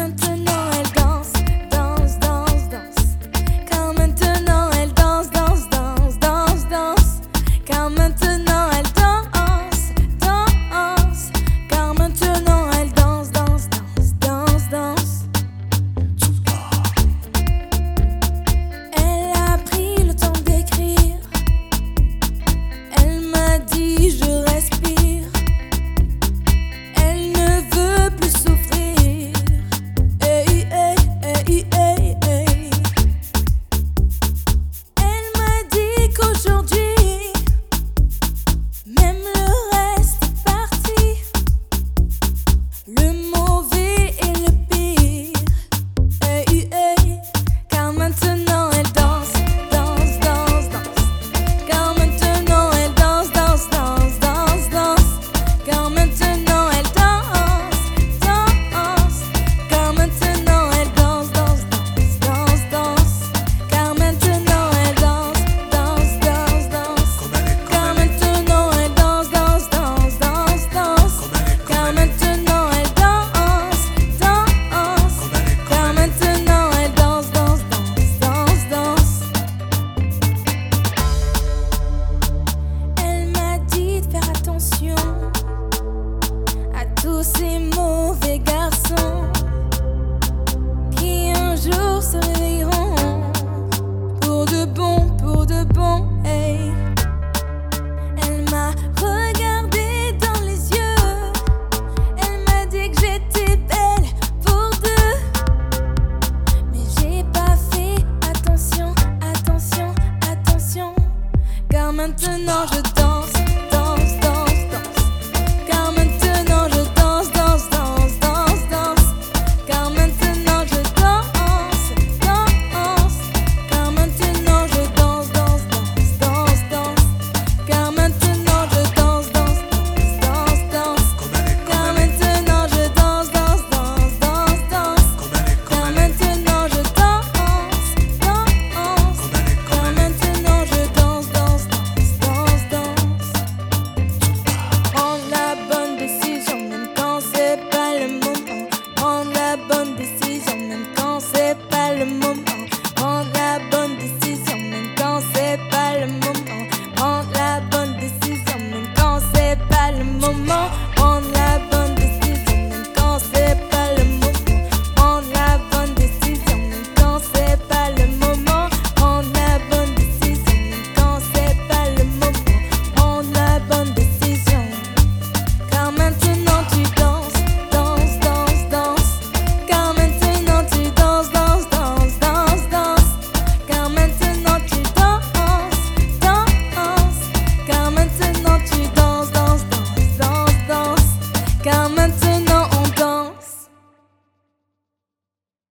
I'm maintenant je bonnes décisions, même quand c'est pas le moment.